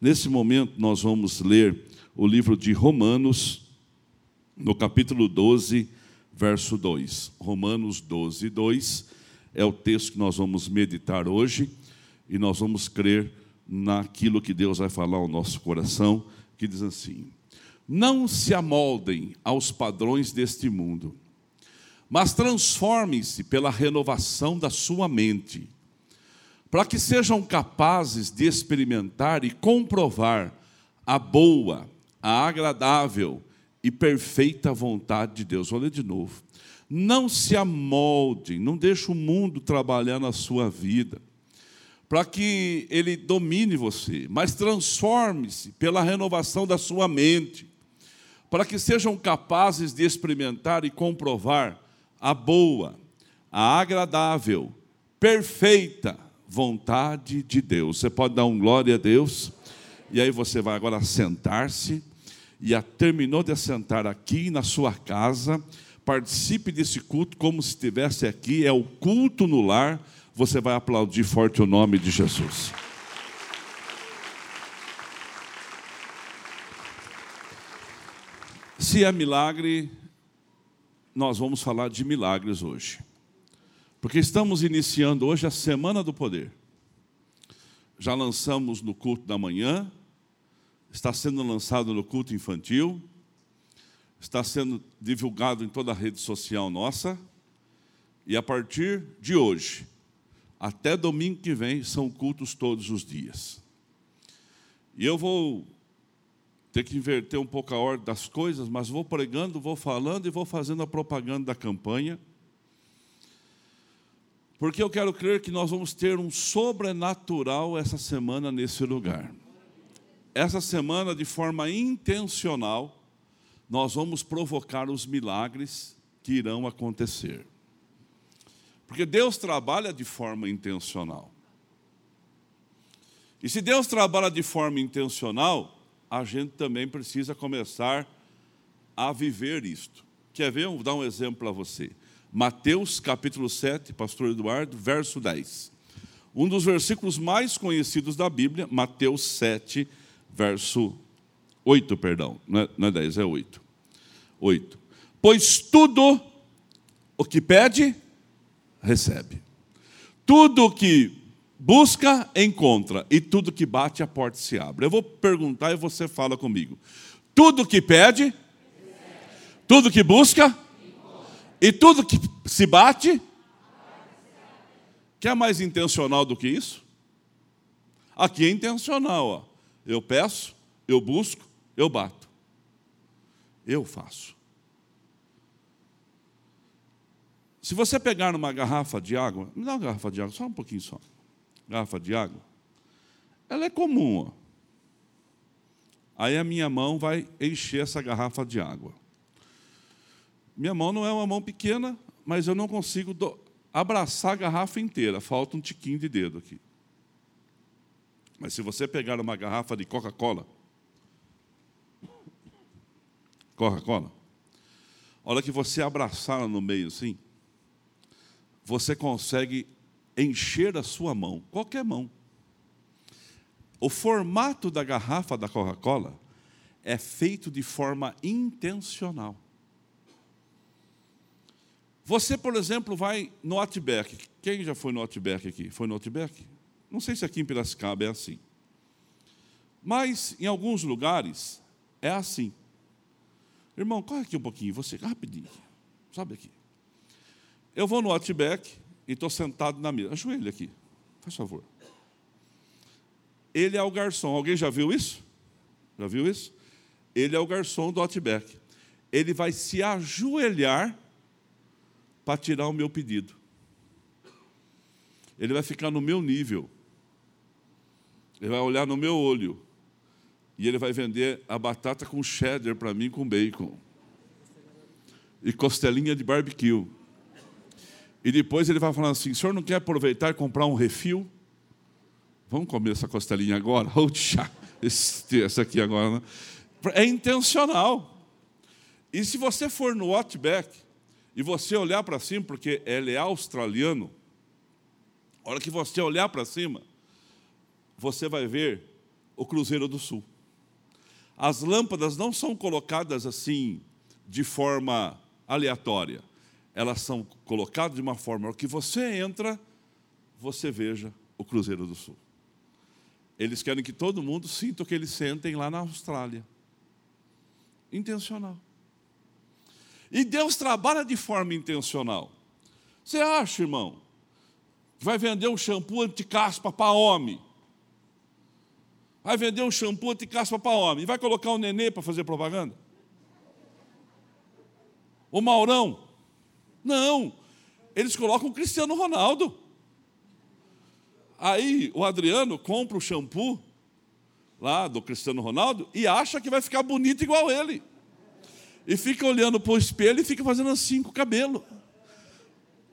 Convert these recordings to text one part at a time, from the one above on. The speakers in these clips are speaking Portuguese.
Nesse momento, nós vamos ler o livro de Romanos, no capítulo 12, verso 2. Romanos 12, 2 é o texto que nós vamos meditar hoje e nós vamos crer naquilo que Deus vai falar ao nosso coração, que diz assim: Não se amoldem aos padrões deste mundo, mas transformem-se pela renovação da sua mente, para que sejam capazes de experimentar e comprovar a boa, a agradável e perfeita vontade de Deus. Ler de novo. Não se amoldem, não deixe o mundo trabalhar na sua vida, para que ele domine você, mas transforme-se pela renovação da sua mente, para que sejam capazes de experimentar e comprovar a boa, a agradável, perfeita vontade de Deus. Você pode dar um glória a Deus? E aí você vai agora sentar-se e a terminou de assentar aqui na sua casa, participe desse culto como se estivesse aqui, é o culto no lar, você vai aplaudir forte o nome de Jesus. Se é milagre, nós vamos falar de milagres hoje. Porque estamos iniciando hoje a Semana do Poder. Já lançamos no culto da manhã, está sendo lançado no culto infantil, está sendo divulgado em toda a rede social nossa, e a partir de hoje, até domingo que vem, são cultos todos os dias. E eu vou ter que inverter um pouco a ordem das coisas, mas vou pregando, vou falando e vou fazendo a propaganda da campanha. Porque eu quero crer que nós vamos ter um sobrenatural essa semana nesse lugar essa semana, de forma intencional, nós vamos provocar os milagres que irão acontecer. Porque Deus trabalha de forma intencional. E se Deus trabalha de forma intencional, a gente também precisa começar a viver isto. Quer ver? Vou dar um exemplo para você. Mateus capítulo 7, pastor Eduardo, verso 10. Um dos versículos mais conhecidos da Bíblia, Mateus 7, verso 8, perdão, não é, não é 10, é 8. 8. Pois tudo o que pede, recebe. Tudo o que busca, encontra. E tudo que bate, a porta se abre. Eu vou perguntar e você fala comigo. Tudo que pede, recebe. tudo que busca, encontra. E tudo que se bate, quer mais intencional do que isso? Aqui é intencional, ó. Eu peço, eu busco, eu bato. Eu faço. Se você pegar numa garrafa de água, me dá uma garrafa de água, só um pouquinho só. Garrafa de água. Ela é comum. Ó. Aí a minha mão vai encher essa garrafa de água. Minha mão não é uma mão pequena, mas eu não consigo abraçar a garrafa inteira. Falta um tiquinho de dedo aqui. Mas se você pegar uma garrafa de Coca-Cola, Coca-Cola, a hora que você abraçar no meio assim, você consegue encher a sua mão, qualquer mão. O formato da garrafa da Coca-Cola é feito de forma intencional. Você, por exemplo, vai no Outback. Quem já foi no Outback aqui? Foi no Outback? Não sei se aqui em Piracicaba é assim. Mas em alguns lugares é assim. Irmão, corre aqui um pouquinho, você, rapidinho. Sabe aqui. Eu vou no Outback e estou sentado na mesa. Ajoelha aqui, faz favor. Ele é o garçom. Alguém já viu isso? Já viu isso? Ele é o garçom do Outback. Ele vai se ajoelhar para tirar o meu pedido. Ele vai ficar no meu nível. Ele vai olhar no meu olho. E ele vai vender a batata com cheddar para mim com bacon. E costelinha de barbecue. E depois ele vai falar assim: o senhor não quer aproveitar e comprar um refil? Vamos comer essa costelinha agora? Essa aqui agora. Né? É intencional. E se você for no Outback e você olhar para cima, porque ele é australiano, a hora que você olhar para cima, você vai ver o Cruzeiro do Sul. As lâmpadas não são colocadas assim de forma aleatória. Elas são colocadas de uma forma que você entra, você veja o Cruzeiro do Sul. Eles querem que todo mundo sinta o que eles sentem lá na Austrália. Intencional. E Deus trabalha de forma intencional. Você acha, irmão, que vai vender um shampoo anti-caspa para homem? Vai vender um shampoo anti-caspa para homem? E vai colocar um nenê para fazer propaganda? O Maurão? Não. Eles colocam o Cristiano Ronaldo. Aí o Adriano compra o shampoo lá do Cristiano Ronaldo e acha que vai ficar bonito igual ele. E fica olhando para o espelho e fica fazendo assim com o cabelo.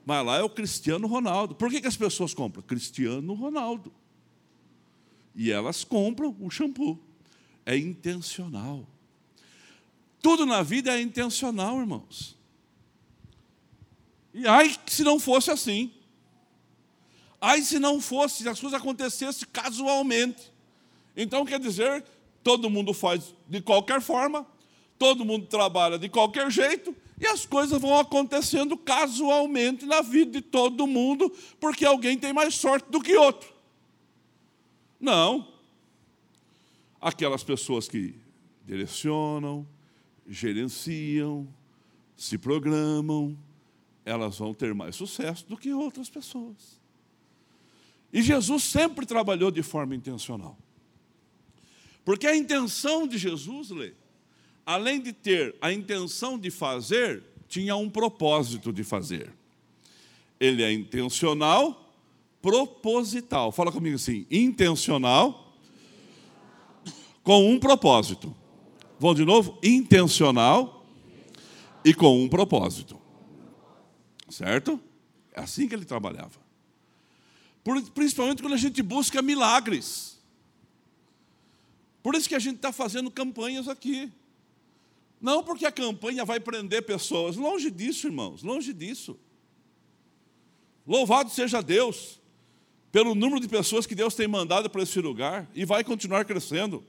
Mas lá é o Cristiano Ronaldo. Por que, que as pessoas compram? Cristiano Ronaldo. E elas compram o shampoo. É intencional. Tudo na vida é intencional, irmãos. E ai, se não fosse assim. Ai, se não fosse, se as coisas acontecessem casualmente. Então, quer dizer, todo mundo faz de qualquer forma, todo mundo trabalha de qualquer jeito, e as coisas vão acontecendo casualmente na vida de todo mundo, porque alguém tem mais sorte do que outro. Não. Aquelas pessoas que direcionam, gerenciam, se programam, elas vão ter mais sucesso do que outras pessoas. E Jesus sempre trabalhou de forma intencional. Porque a intenção de Jesus, Lê, além de ter a intenção de fazer, tinha um propósito de fazer. Ele é intencional, proposital. Fala comigo assim: intencional, com um propósito. Vamos de novo? Intencional e com um propósito. Certo? É assim que ele trabalhava. Principalmente quando a gente busca milagres. Por isso que a gente está fazendo campanhas aqui. Não porque a campanha vai prender pessoas. Longe disso, irmãos, longe disso. Louvado seja Deus pelo número de pessoas que Deus tem mandado para esse lugar e vai continuar crescendo.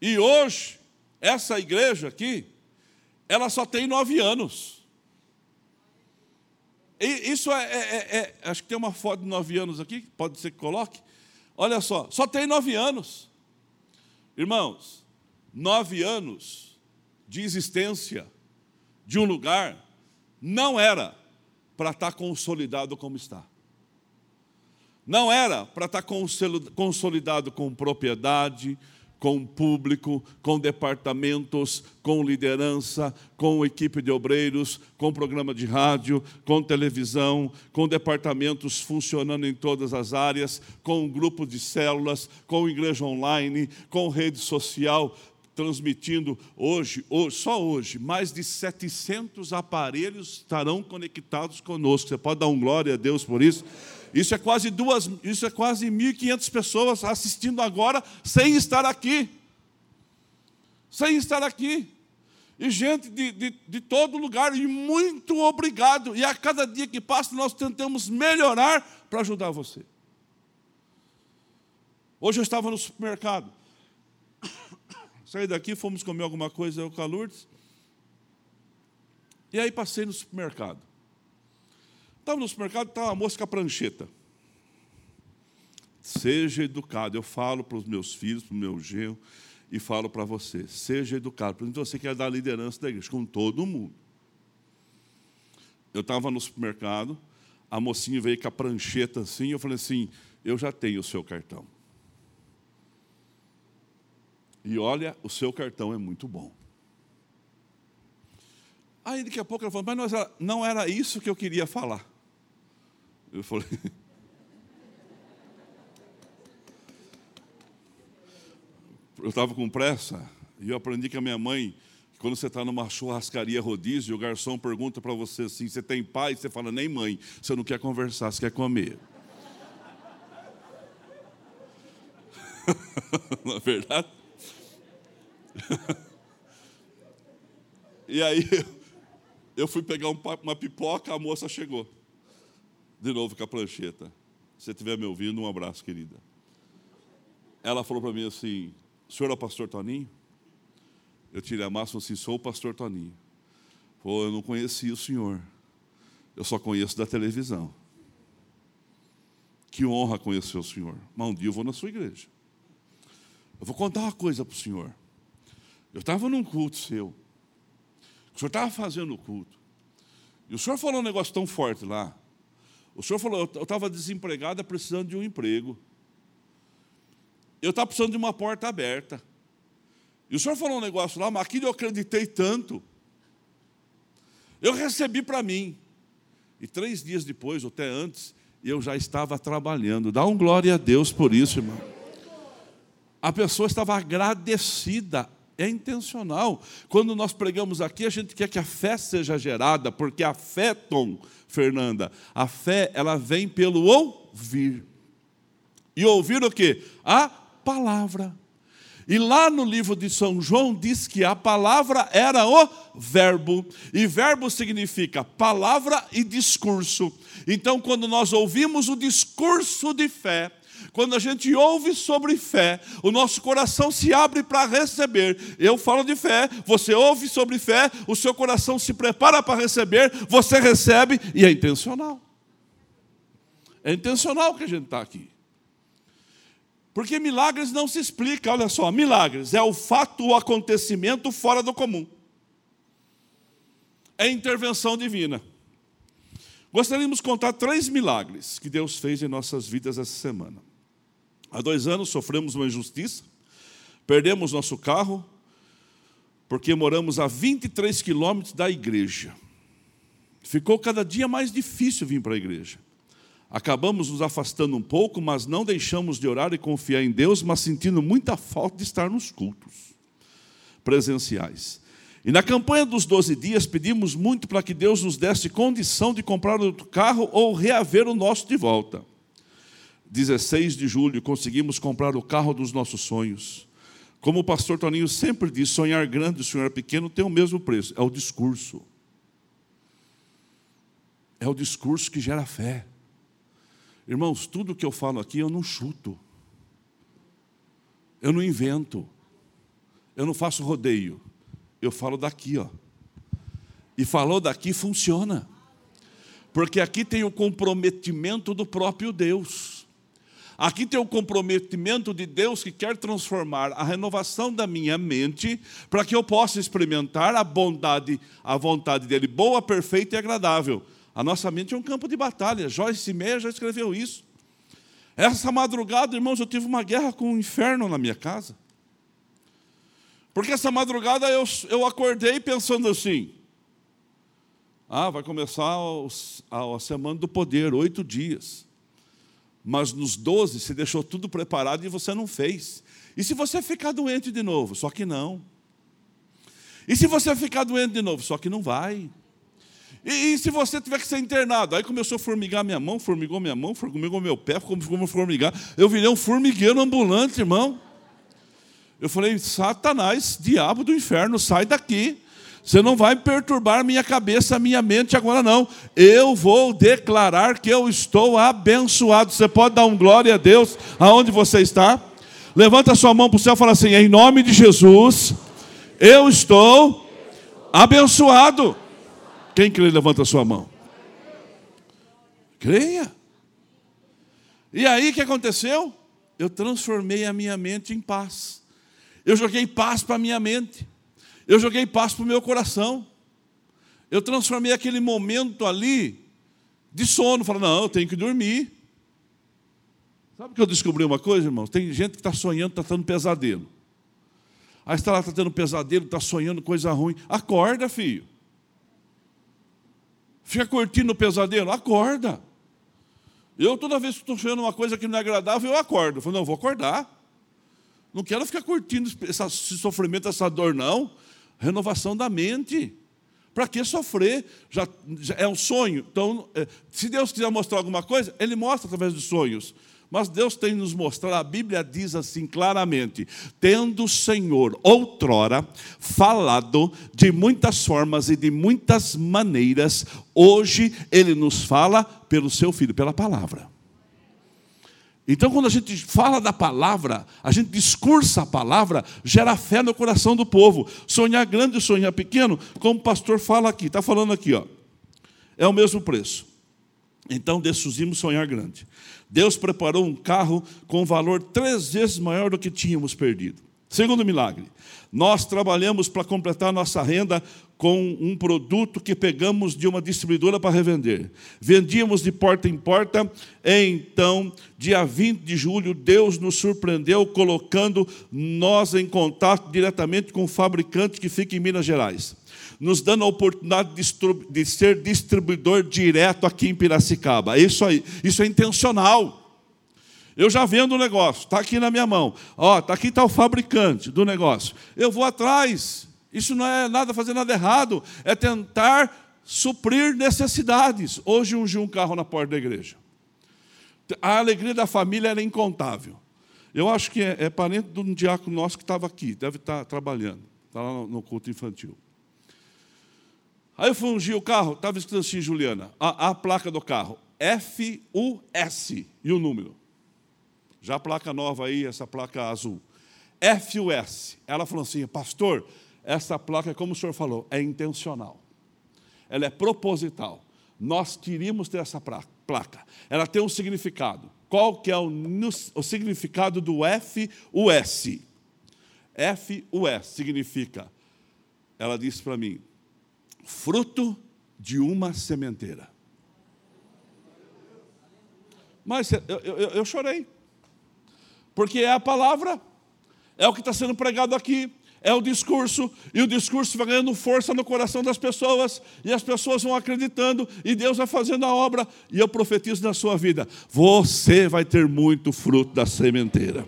E hoje, essa igreja aqui, ela só tem nove anos. E isso é, é, é, é, Acho que tem uma foto de nove anos aqui, pode ser que coloque. Olha só, só tem nove anos. Irmãos, nove anos de existência de um lugar não era para estar consolidado como está. Não era para estar consolidado com propriedade, com público, com departamentos, com liderança, com equipe de obreiros, com programa de rádio, com televisão, com departamentos funcionando em todas as áreas, com um grupo de células, com igreja online, com rede social, transmitindo hoje, hoje, só hoje, mais de 700 aparelhos estarão conectados conosco. Você pode dar um glória a Deus por isso? Isso é quase duas, isso é quase 1.500 pessoas assistindo agora sem estar aqui. Sem estar aqui. E gente de, de, de todo lugar, e muito obrigado. E a cada dia que passa, nós tentamos melhorar para ajudar você. Hoje eu estava no supermercado. Saí daqui, fomos comer alguma coisa, eu com a Lourdes. E aí passei no supermercado. Estava no supermercado, estava uma moça com a prancheta. Seja educado. Eu falo para os meus filhos, para o meu genro, e falo para você. Seja educado. Por exemplo, você quer dar a liderança da igreja, com todo mundo. Eu estava no supermercado, a mocinha veio com a prancheta assim, eu falei assim, eu já tenho o seu cartão. E olha, o seu cartão é muito bom. Aí daqui a pouco ela falou, mas não era, isso que eu queria falar. Eu falei. Eu estava com pressa e eu aprendi com a minha mãe que quando você está numa churrascaria rodízio, o garçom pergunta para você assim: você tem pai? Você fala, nem mãe. Você não quer conversar, você quer comer. é verdade? e aí eu fui pegar uma pipoca, a moça chegou de novo com a prancheta. Se você estiver me ouvindo, um abraço, querida. ela falou para mim assim: o senhor é o pastor Toninho? Eu tirei a máscara assim: sou o pastor Toninho. Pô, eu não conhecia o senhor. Eu só conheço da televisão. Que honra conhecer o senhor. Mas um dia eu vou na sua igreja. Eu vou contar uma coisa para o senhor. Eu estava num culto seu. O senhor estava fazendo o culto. E o senhor falou um negócio tão forte lá. O senhor falou, eu estava desempregada precisando de um emprego. Eu estava precisando de uma porta aberta. E o senhor falou um negócio lá, mas aquilo eu acreditei tanto. Eu recebi para mim. E três dias depois, ou até antes, eu já estava trabalhando. Dá um glória a Deus por isso, irmão. A pessoa estava agradecida é intencional. Quando nós pregamos aqui, a gente quer que a fé seja gerada, porque a fé, Tom, Fernanda, a fé, ela vem pelo ouvir. E ouvir o quê? A palavra. E lá no livro de São João diz que a palavra era o verbo, e verbo significa palavra e discurso. Então, quando nós ouvimos o discurso de fé, quando a gente ouve sobre fé, o nosso coração se abre para receber. Eu falo de fé, você ouve sobre fé, o seu coração se prepara para receber, você recebe e é intencional. É intencional que a gente está aqui. Porque milagres não se explica, olha só, milagres é o fato, o acontecimento fora do comum. É intervenção divina. Gostaríamos de contar três milagres que Deus fez em nossas vidas essa semana. Há dois anos sofremos uma injustiça, perdemos nosso carro, porque moramos a 23 quilômetros da igreja. Ficou cada dia mais difícil vir para a igreja. Acabamos nos afastando um pouco, mas não deixamos de orar e confiar em Deus, mas sentindo muita falta de estar nos cultos presenciais. E na campanha dos 12 dias pedimos muito para que Deus nos desse condição de comprar outro carro ou reaver o nosso de volta. 16 de julho, conseguimos comprar o carro dos nossos sonhos. Como o pastor Toninho sempre diz, sonhar grande e sonhar pequeno tem o mesmo preço, é o discurso. É o discurso que gera fé. Irmãos, tudo que eu falo aqui eu não chuto. Eu não invento. Eu não faço rodeio. Eu falo daqui, ó. E falou daqui funciona. Porque aqui tem o comprometimento do próprio Deus. Aqui tem o comprometimento de Deus que quer transformar a renovação da minha mente para que eu possa experimentar a bondade, a vontade dele, boa, perfeita e agradável. A nossa mente é um campo de batalha. Joyce Meyer já escreveu isso. Essa madrugada, irmãos, eu tive uma guerra com o inferno na minha casa. Porque essa madrugada eu, eu acordei pensando assim: ah, vai começar a, a semana do poder, oito dias mas nos 12 você deixou tudo preparado e você não fez. E se você ficar doente de novo? Só que não. E se você ficar doente de novo? Só que não vai. E, e, se você tiver que ser internado? Aí começou a formigar minha mão, formigou minha mão, formigou meu pé, ficou formigar. Eu virei um formigueiro ambulante, irmão. Eu falei, Satanás, diabo do inferno, sai daqui. Você não vai perturbar minha cabeça, minha mente agora, não. Eu vou declarar que eu estou abençoado. Você pode dar um glória a Deus aonde você está? Levanta sua mão para o céu e fala assim: em nome de Jesus, eu estou abençoado. Quem crê, levanta sua mão. Creia. E aí o que aconteceu? Eu transformei a minha mente em paz. Eu joguei paz para a minha mente. Eu joguei paz para o meu coração. Eu transformei aquele momento ali de sono. Falei, não, eu tenho que dormir. Sabe que eu descobri uma coisa, irmão? Tem gente que está sonhando, está tendo pesadelo. Aí está lá, está tendo pesadelo, está sonhando coisa ruim. Acorda, filho. Fica curtindo o pesadelo? Acorda. Eu, toda vez que estou sonhando uma coisa que não é agradável, eu acordo. Eu falo, não, vou acordar. Não quero ficar curtindo esse sofrimento, essa dor, não renovação da mente. Para que sofrer? Já, já, é um sonho. Então, é, se Deus quiser mostrar alguma coisa, Ele mostra através dos sonhos. Mas Deus tem nos mostrado, a Bíblia diz assim claramente: tendo o Senhor outrora falado de muitas formas e de muitas maneiras, hoje Ele nos fala pelo seu Filho, pela palavra. Então, quando a gente fala da palavra, a gente discursa a palavra, gera fé no coração do povo. Sonhar grande e sonhar pequeno, como o pastor fala aqui, está falando aqui, ó, é o mesmo preço. Então decidimos sonhar grande. Deus preparou um carro com valor três vezes maior do que tínhamos perdido. Segundo milagre, nós trabalhamos para completar nossa renda com um produto que pegamos de uma distribuidora para revender. Vendíamos de porta em porta. Então, dia 20 de julho, Deus nos surpreendeu colocando nós em contato diretamente com o fabricante que fica em Minas Gerais nos dando a oportunidade de ser distribuidor direto aqui em Piracicaba. Isso aí, isso é intencional. Eu já vendo o negócio, está aqui na minha mão. Ó, está aqui está o fabricante do negócio. Eu vou atrás. Isso não é nada fazer nada errado, é tentar suprir necessidades. Hoje ungi um carro na porta da igreja. A alegria da família era incontável. Eu acho que é, é parente de um diácono nosso que estava aqui, deve estar trabalhando, está lá no culto infantil. Aí eu fui ungir o carro, estava escrito assim, Juliana, a, a placa do carro, F-U-S, e o número. Já a placa nova aí, essa placa azul. F-U-S. Ela falou assim, pastor, essa placa, como o senhor falou, é intencional. Ela é proposital. Nós queríamos ter essa placa. Ela tem um significado. Qual que é o, o significado do F-U-S? F-U-S significa, ela disse para mim, fruto de uma sementeira. Mas eu, eu, eu, chorei, porque é a palavra, é o que está sendo pregado aqui, é o discurso, e o discurso vai ganhando força no coração das pessoas, e as pessoas vão acreditando, e Deus vai fazendo a obra, e eu profetizo na sua vida: você vai ter muito fruto da sementeira.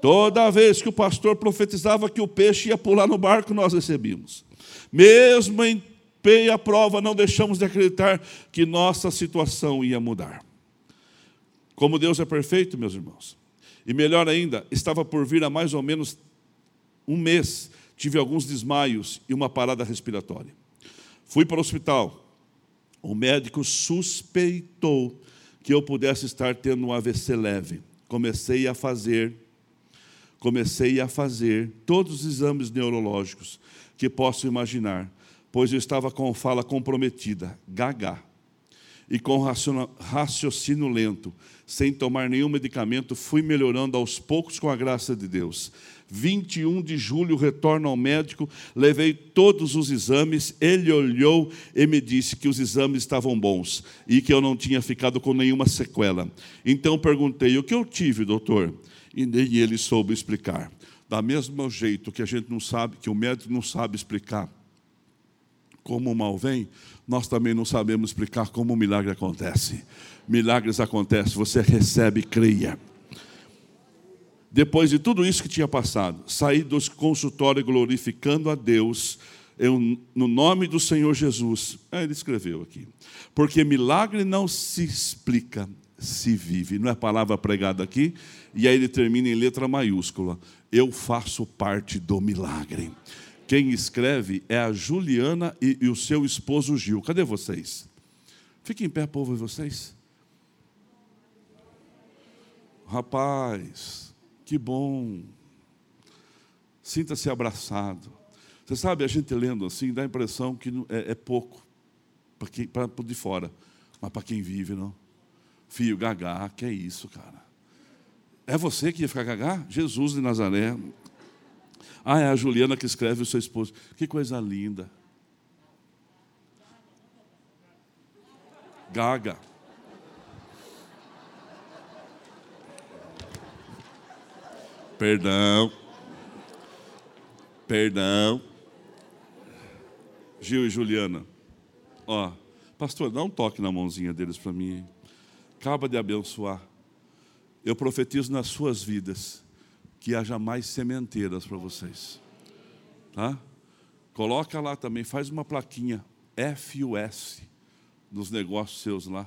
Toda vez que o pastor profetizava que o peixe ia pular no barco, nós recebíamos. Mesmo em peia prova, não deixamos de acreditar que nossa situação ia mudar. Como Deus é perfeito, meus irmãos. E melhor ainda, estava por vir há mais ou menos um mês, tive alguns desmaios e uma parada respiratória. Fui para o hospital. O médico suspeitou que eu pudesse estar tendo um AVC leve. Comecei a fazer, comecei a fazer todos os exames neurológicos que posso imaginar, pois eu estava com fala comprometida, gaga, e com raciocínio lento, sem tomar nenhum medicamento, fui melhorando aos poucos com a graça de Deus. 21 de julho, retorno ao médico, levei todos os exames, ele olhou e me disse que os exames estavam bons e que eu não tinha ficado com nenhuma sequela. Então perguntei: o que eu tive, doutor? E nem ele soube explicar. Da mesmo jeito que a gente não sabe, que o médico não sabe explicar como o mal vem, nós também não sabemos explicar como o milagre acontece. Milagres acontecem, você recebe, creia. Depois de tudo isso que tinha passado, saí do consultório glorificando a Deus, eu, no nome do Senhor Jesus. É, ele escreveu aqui. Porque milagre não se explica, se vive. Não é palavra pregada aqui? E aí ele termina em letra maiúscula eu faço parte do milagre. Quem escreve é a Juliana e, e o seu esposo Gil. Cadê vocês? Fiquem em pé, povo, e vocês. Rapaz, que bom. Sinta-se abraçado. Você sabe, a gente lendo assim, dá a impressão que é, é pouco para de fora, mas para quem vive, não. Fio, gagá, que é isso, cara. É você que ia ficar gagá? Jesus de Nazaré. Ah, é a Juliana que escreve o seu esposo. Que coisa linda. Gaga. Perdão. Perdão. Gil e Juliana. Ó, pastor, dá um toque na mãozinha deles para mim. Acaba de abençoar eu profetizo nas suas vidas que haja mais sementeiras para vocês. Tá? Coloca lá também, faz uma plaquinha FUS nos negócios seus lá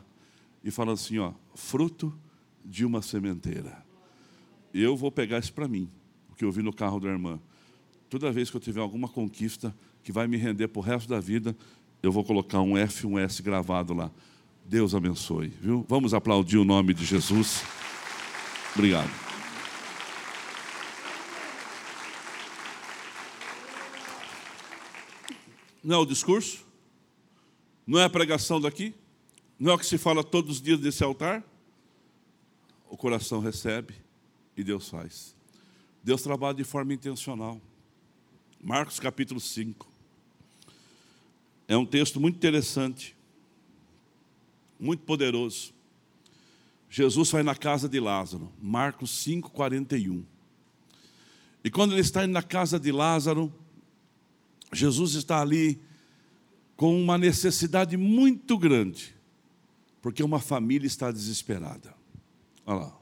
e fala assim, ó, fruto de uma sementeira. Eu vou pegar isso para mim, porque eu vi no carro da irmã. Toda vez que eu tiver alguma conquista que vai me render para o resto da vida, eu vou colocar um F, um S gravado lá. Deus abençoe, viu? Vamos aplaudir o nome de Jesus. Obrigado. Não é o discurso? Não é a pregação daqui? Não é o que se fala todos os dias desse altar? O coração recebe e Deus faz. Deus trabalha de forma intencional. Marcos capítulo 5. É um texto muito interessante, muito poderoso. Jesus vai na casa de Lázaro, Marcos 5, 41. E quando ele está indo na casa de Lázaro, Jesus está ali com uma necessidade muito grande, porque uma família está desesperada. Olha lá.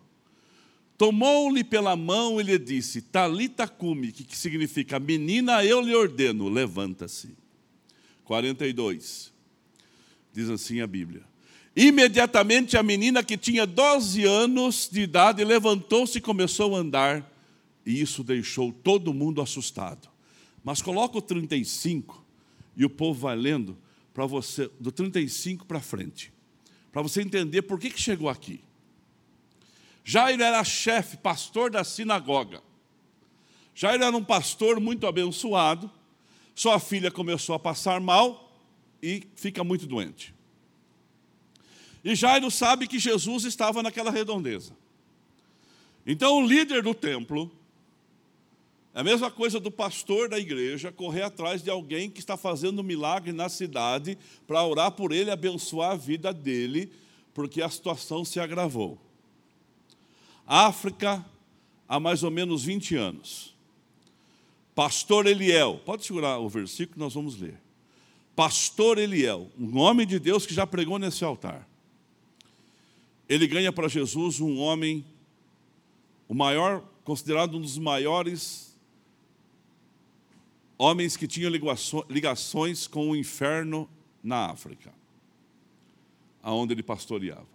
Tomou-lhe pela mão e lhe disse: Talita cumi, que significa menina, eu lhe ordeno, levanta-se. 42. Diz assim a Bíblia. Imediatamente a menina que tinha 12 anos de idade levantou-se e começou a andar, e isso deixou todo mundo assustado. Mas coloca o 35 e o povo vai lendo para você, do 35 para frente, para você entender por que, que chegou aqui. Jairo era chefe, pastor da sinagoga. Jairo era um pastor muito abençoado. Sua filha começou a passar mal e fica muito doente. E Jairo sabe que Jesus estava naquela redondeza. Então o líder do templo, é a mesma coisa do pastor da igreja, correr atrás de alguém que está fazendo um milagre na cidade para orar por ele, abençoar a vida dele, porque a situação se agravou. África, há mais ou menos 20 anos. Pastor Eliel, pode segurar o versículo, nós vamos ler. Pastor Eliel, um homem de Deus que já pregou nesse altar. Ele ganha para Jesus um homem, o maior, considerado um dos maiores homens que tinham ligações com o inferno na África, aonde ele pastoreava.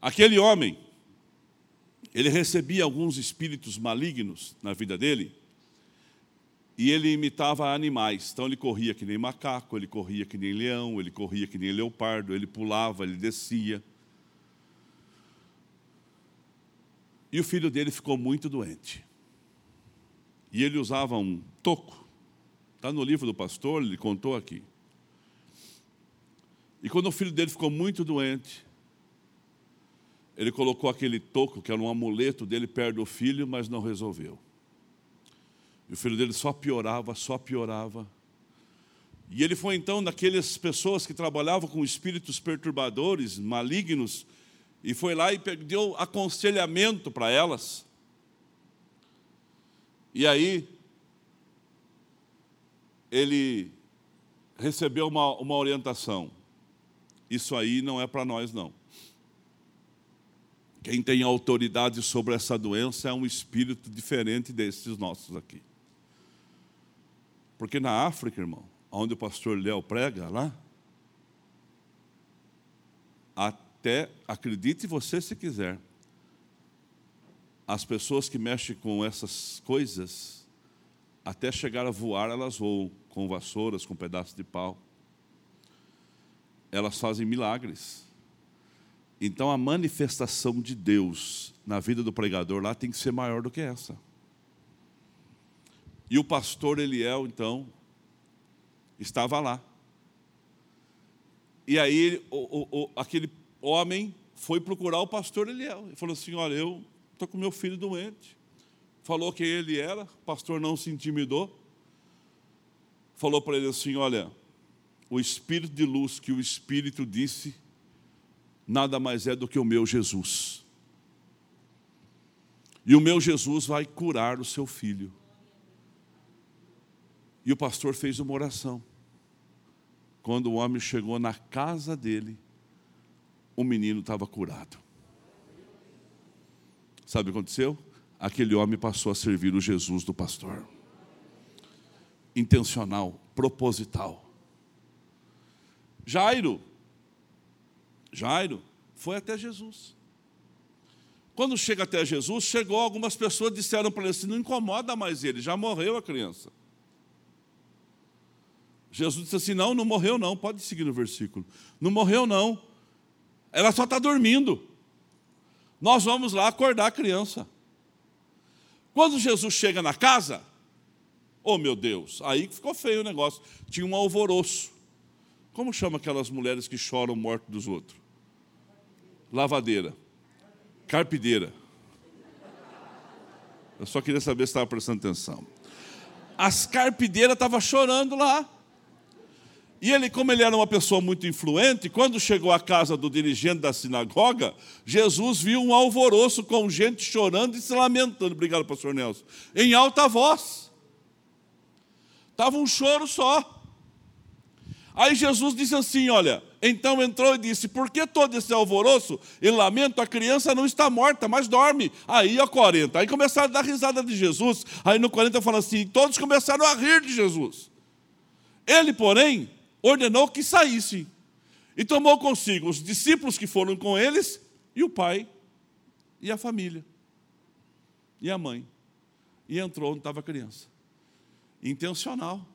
Aquele homem ele recebia alguns espíritos malignos na vida dele e ele imitava animais. Então ele corria que nem macaco, ele corria que nem leão, ele corria que nem leopardo, ele pulava, ele descia. E o filho dele ficou muito doente. E ele usava um toco. Está no livro do pastor, ele contou aqui. E quando o filho dele ficou muito doente, ele colocou aquele toco, que era um amuleto dele, perto do filho, mas não resolveu. E o filho dele só piorava, só piorava. E ele foi então daquelas pessoas que trabalhavam com espíritos perturbadores, malignos, e foi lá e deu aconselhamento para elas. E aí, ele recebeu uma, uma orientação. Isso aí não é para nós, não. Quem tem autoridade sobre essa doença é um espírito diferente desses nossos aqui. Porque na África, irmão, onde o pastor Léo prega lá, até, acredite você se quiser, as pessoas que mexem com essas coisas, até chegar a voar, elas voam com vassouras, com pedaços de pau. Elas fazem milagres. Então a manifestação de Deus na vida do pregador lá tem que ser maior do que essa. E o pastor Eliel, então, estava lá. E aí o, o, o, aquele homem foi procurar o pastor Eliel. E falou assim: Olha, eu estou com meu filho doente. Falou quem ele era, o pastor não se intimidou. Falou para ele assim: Olha, o espírito de luz que o espírito disse nada mais é do que o meu Jesus. E o meu Jesus vai curar o seu filho. E o pastor fez uma oração. Quando o homem chegou na casa dele, o menino estava curado. Sabe o que aconteceu? Aquele homem passou a servir o Jesus do pastor. Intencional, proposital. Jairo Jairo foi até Jesus. Quando chega até Jesus, chegou algumas pessoas disseram para ele assim: não incomoda mais ele, já morreu a criança. Jesus disse assim: Não, não morreu, não. Pode seguir no versículo. Não morreu, não. Ela só está dormindo. Nós vamos lá acordar a criança. Quando Jesus chega na casa, oh meu Deus, aí ficou feio o negócio. Tinha um alvoroço. Como chama aquelas mulheres que choram morto dos outros? Lavadeira. Carpideira. Eu só queria saber se estava prestando atenção. As carpideiras estavam chorando lá. E ele, como ele era uma pessoa muito influente, quando chegou à casa do dirigente da sinagoga, Jesus viu um alvoroço com gente chorando e se lamentando. Obrigado, pastor Nelson. Em alta voz. Estava um choro só. Aí Jesus disse assim: Olha, então entrou e disse: Por que todo esse alvoroço e lamento? A criança não está morta, mas dorme. Aí, ó, 40. Aí começaram a dar risada de Jesus. Aí no 40 fala assim: Todos começaram a rir de Jesus. Ele, porém, ordenou que saísse. E tomou consigo os discípulos que foram com eles, e o pai, e a família, e a mãe. E entrou onde estava a criança. Intencional.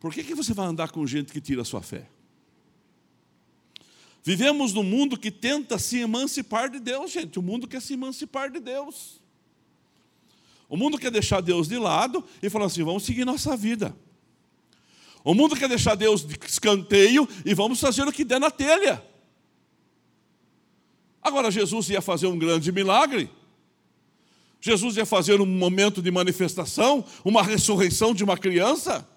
Por que, que você vai andar com gente que tira a sua fé? Vivemos num mundo que tenta se emancipar de Deus, gente. O mundo quer se emancipar de Deus. O mundo quer deixar Deus de lado e falar assim: vamos seguir nossa vida. O mundo quer deixar Deus de escanteio e vamos fazer o que der na telha. Agora, Jesus ia fazer um grande milagre. Jesus ia fazer um momento de manifestação, uma ressurreição de uma criança.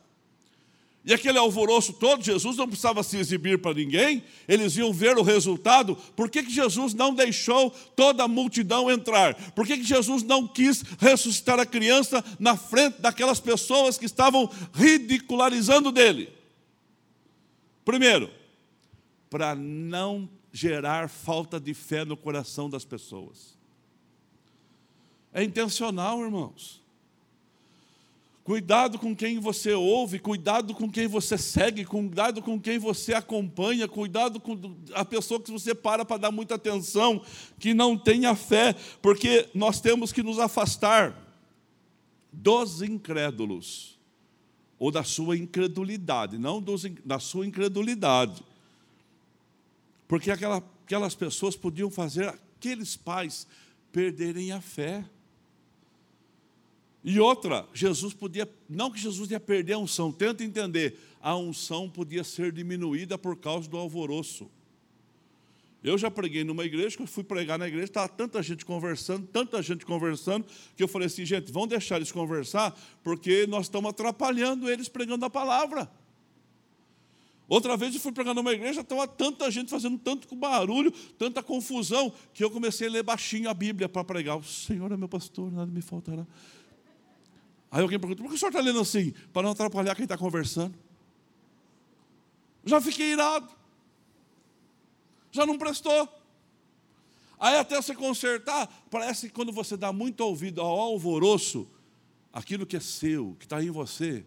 E aquele alvoroço todo, Jesus não precisava se exibir para ninguém, eles iam ver o resultado. Por que, que Jesus não deixou toda a multidão entrar? Por que, que Jesus não quis ressuscitar a criança na frente daquelas pessoas que estavam ridicularizando dele? Primeiro, para não gerar falta de fé no coração das pessoas. É intencional, irmãos. Cuidado com quem você ouve, cuidado com quem você segue, cuidado com quem você acompanha, cuidado com a pessoa que você para para dar muita atenção, que não tenha fé, porque nós temos que nos afastar dos incrédulos, ou da sua incredulidade, não dos, da sua incredulidade. Porque aquela, aquelas pessoas podiam fazer aqueles pais perderem a fé. E outra, Jesus podia, não que Jesus ia perder a unção, tenta entender, a unção podia ser diminuída por causa do alvoroço. Eu já preguei numa igreja, que eu fui pregar na igreja, estava tanta gente conversando, tanta gente conversando, que eu falei assim, gente, vamos deixar eles conversar, porque nós estamos atrapalhando eles pregando a palavra. Outra vez eu fui pregar numa igreja, estava tanta gente fazendo tanto barulho, tanta confusão, que eu comecei a ler baixinho a Bíblia para pregar. O Senhor é meu pastor, nada me faltará. Aí alguém pergunta, por que o senhor está lendo assim? Para não atrapalhar quem está conversando. Já fiquei irado. Já não prestou. Aí até você consertar, parece que quando você dá muito ouvido ao alvoroço, aquilo que é seu, que está em você,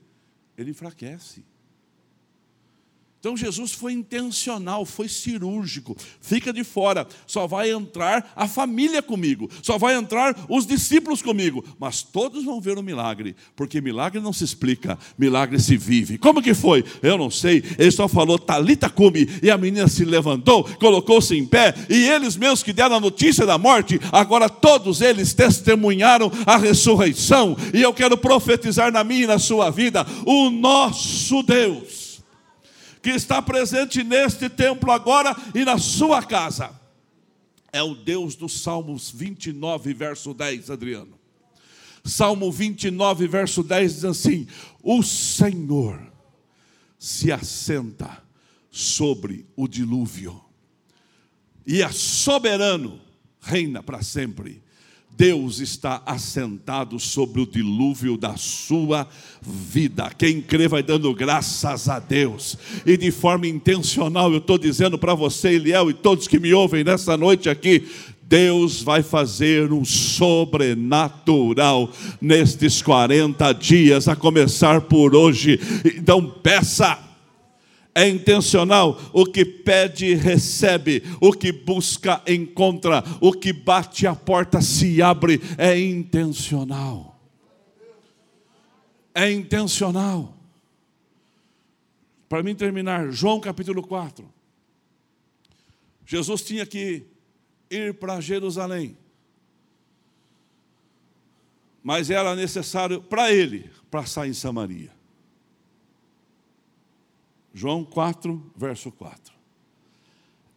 ele enfraquece. Então Jesus foi intencional, foi cirúrgico. Fica de fora, só vai entrar a família comigo, só vai entrar os discípulos comigo, mas todos vão ver o milagre, porque milagre não se explica, milagre se vive. Como que foi? Eu não sei. Ele só falou talita cume e a menina se levantou, colocou-se em pé e eles mesmos que deram a notícia da morte, agora todos eles testemunharam a ressurreição. E eu quero profetizar na minha e na sua vida, o nosso Deus que está presente neste templo agora e na sua casa. É o Deus dos Salmos 29, verso 10, Adriano. Salmo 29, verso 10 diz assim: O Senhor se assenta sobre o dilúvio, e é soberano, reina para sempre. Deus está assentado sobre o dilúvio da sua vida. Quem crê vai dando graças a Deus. E de forma intencional, eu estou dizendo para você, Eliel, e todos que me ouvem nessa noite aqui, Deus vai fazer um sobrenatural nestes 40 dias, a começar por hoje. Então peça é intencional. O que pede, recebe. O que busca, encontra. O que bate a porta se abre. É intencional. É intencional. Para mim terminar, João capítulo 4. Jesus tinha que ir para Jerusalém. Mas era necessário para ele passar em Samaria. João 4, verso 4.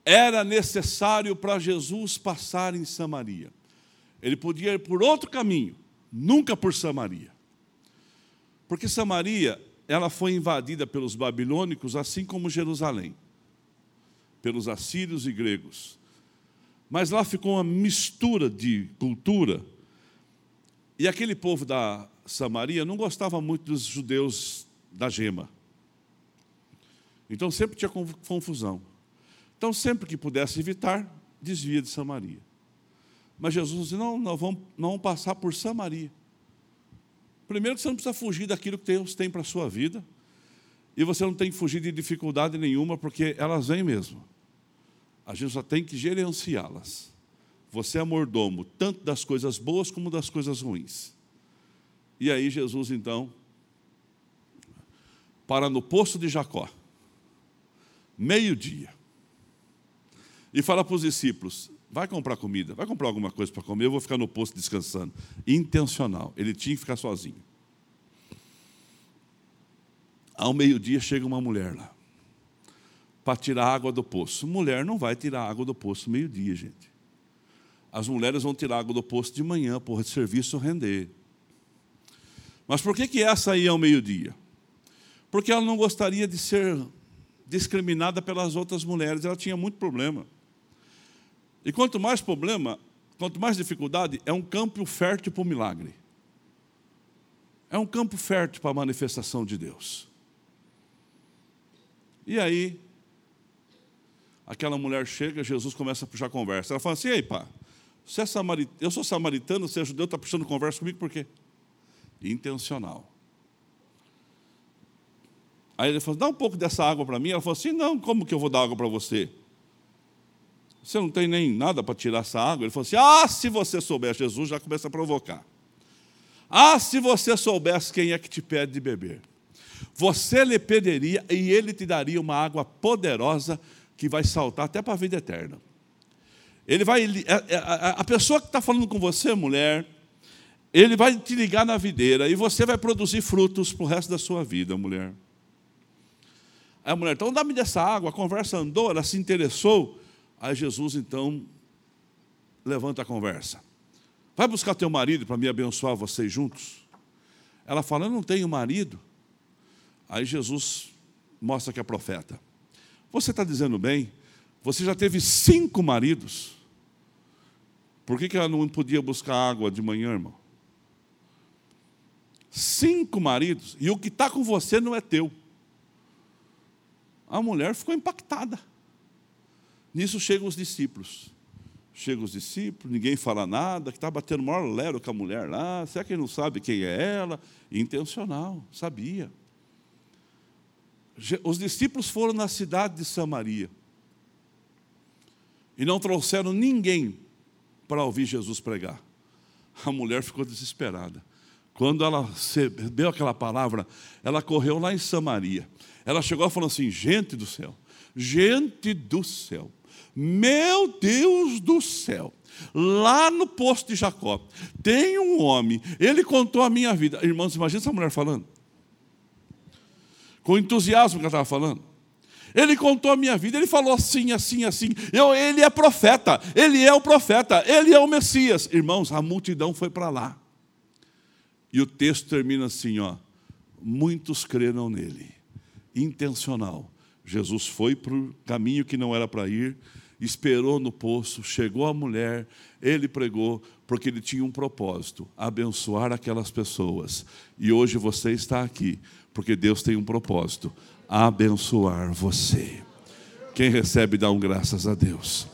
Era necessário para Jesus passar em Samaria. Ele podia ir por outro caminho, nunca por Samaria. Porque Samaria, ela foi invadida pelos babilônicos, assim como Jerusalém, pelos assírios e gregos. Mas lá ficou uma mistura de cultura. E aquele povo da Samaria não gostava muito dos judeus da gema. Então sempre tinha confusão. Então sempre que pudesse evitar, desvia de Samaria. Mas Jesus disse: não, nós vamos, não vamos passar por Samaria. Primeiro você não precisa fugir daquilo que Deus tem para a sua vida. E você não tem que fugir de dificuldade nenhuma, porque elas vêm mesmo. A gente só tem que gerenciá-las. Você é mordomo, tanto das coisas boas como das coisas ruins. E aí Jesus, então, para no poço de Jacó meio-dia, e fala para os discípulos: vai comprar comida, vai comprar alguma coisa para comer, eu vou ficar no posto descansando. Intencional, ele tinha que ficar sozinho. Ao meio-dia chega uma mulher lá, para tirar água do poço. Mulher não vai tirar água do poço meio-dia, gente. As mulheres vão tirar água do poço de manhã, por serviço render. Mas por que, que essa aí é ao meio-dia? Porque ela não gostaria de ser discriminada pelas outras mulheres, ela tinha muito problema. E quanto mais problema, quanto mais dificuldade, é um campo fértil para o milagre. É um campo fértil para a manifestação de Deus. E aí, aquela mulher chega, Jesus começa a puxar conversa. Ela fala assim: Ei, pá, você é samarit... eu sou samaritano, você é judeu, está puxando conversa comigo por quê? Intencional. Aí ele falou: dá um pouco dessa água para mim. Ela falou assim: não, como que eu vou dar água para você? Você não tem nem nada para tirar essa água? Ele falou assim: ah, se você soubesse, Jesus já começa a provocar. Ah, se você soubesse quem é que te pede de beber. Você lhe pediria e ele te daria uma água poderosa que vai saltar até para a vida eterna. Ele vai, a pessoa que está falando com você, mulher, ele vai te ligar na videira e você vai produzir frutos para o resto da sua vida, mulher. Aí a mulher, então dá-me dessa água, a conversa andou, ela se interessou. Aí Jesus então levanta a conversa. Vai buscar teu marido para me abençoar vocês juntos? Ela fala, eu não tenho marido. Aí Jesus mostra que é profeta. Você está dizendo bem, você já teve cinco maridos. Por que, que ela não podia buscar água de manhã, irmão? Cinco maridos, e o que está com você não é teu. A mulher ficou impactada. Nisso chegam os discípulos. Chegam os discípulos, ninguém fala nada, que está batendo maior lero com a mulher lá. Será que ele não sabe quem é ela? Intencional, sabia. Os discípulos foram na cidade de Samaria e não trouxeram ninguém para ouvir Jesus pregar. A mulher ficou desesperada. Quando ela recebeu aquela palavra, ela correu lá em Samaria. Ela chegou falou assim: gente do céu, gente do céu, meu Deus do céu, lá no posto de Jacó, tem um homem, ele contou a minha vida. Irmãos, imagina essa mulher falando. Com entusiasmo que ela estava falando. Ele contou a minha vida, ele falou assim, assim, assim. Eu, ele é profeta, ele é o profeta, ele é o Messias. Irmãos, a multidão foi para lá. E o texto termina assim, ó. Muitos creram nele intencional. Jesus foi para o caminho que não era para ir, esperou no poço, chegou a mulher, ele pregou, porque ele tinha um propósito: abençoar aquelas pessoas. E hoje você está aqui, porque Deus tem um propósito: abençoar você. Quem recebe, dá um graças a Deus.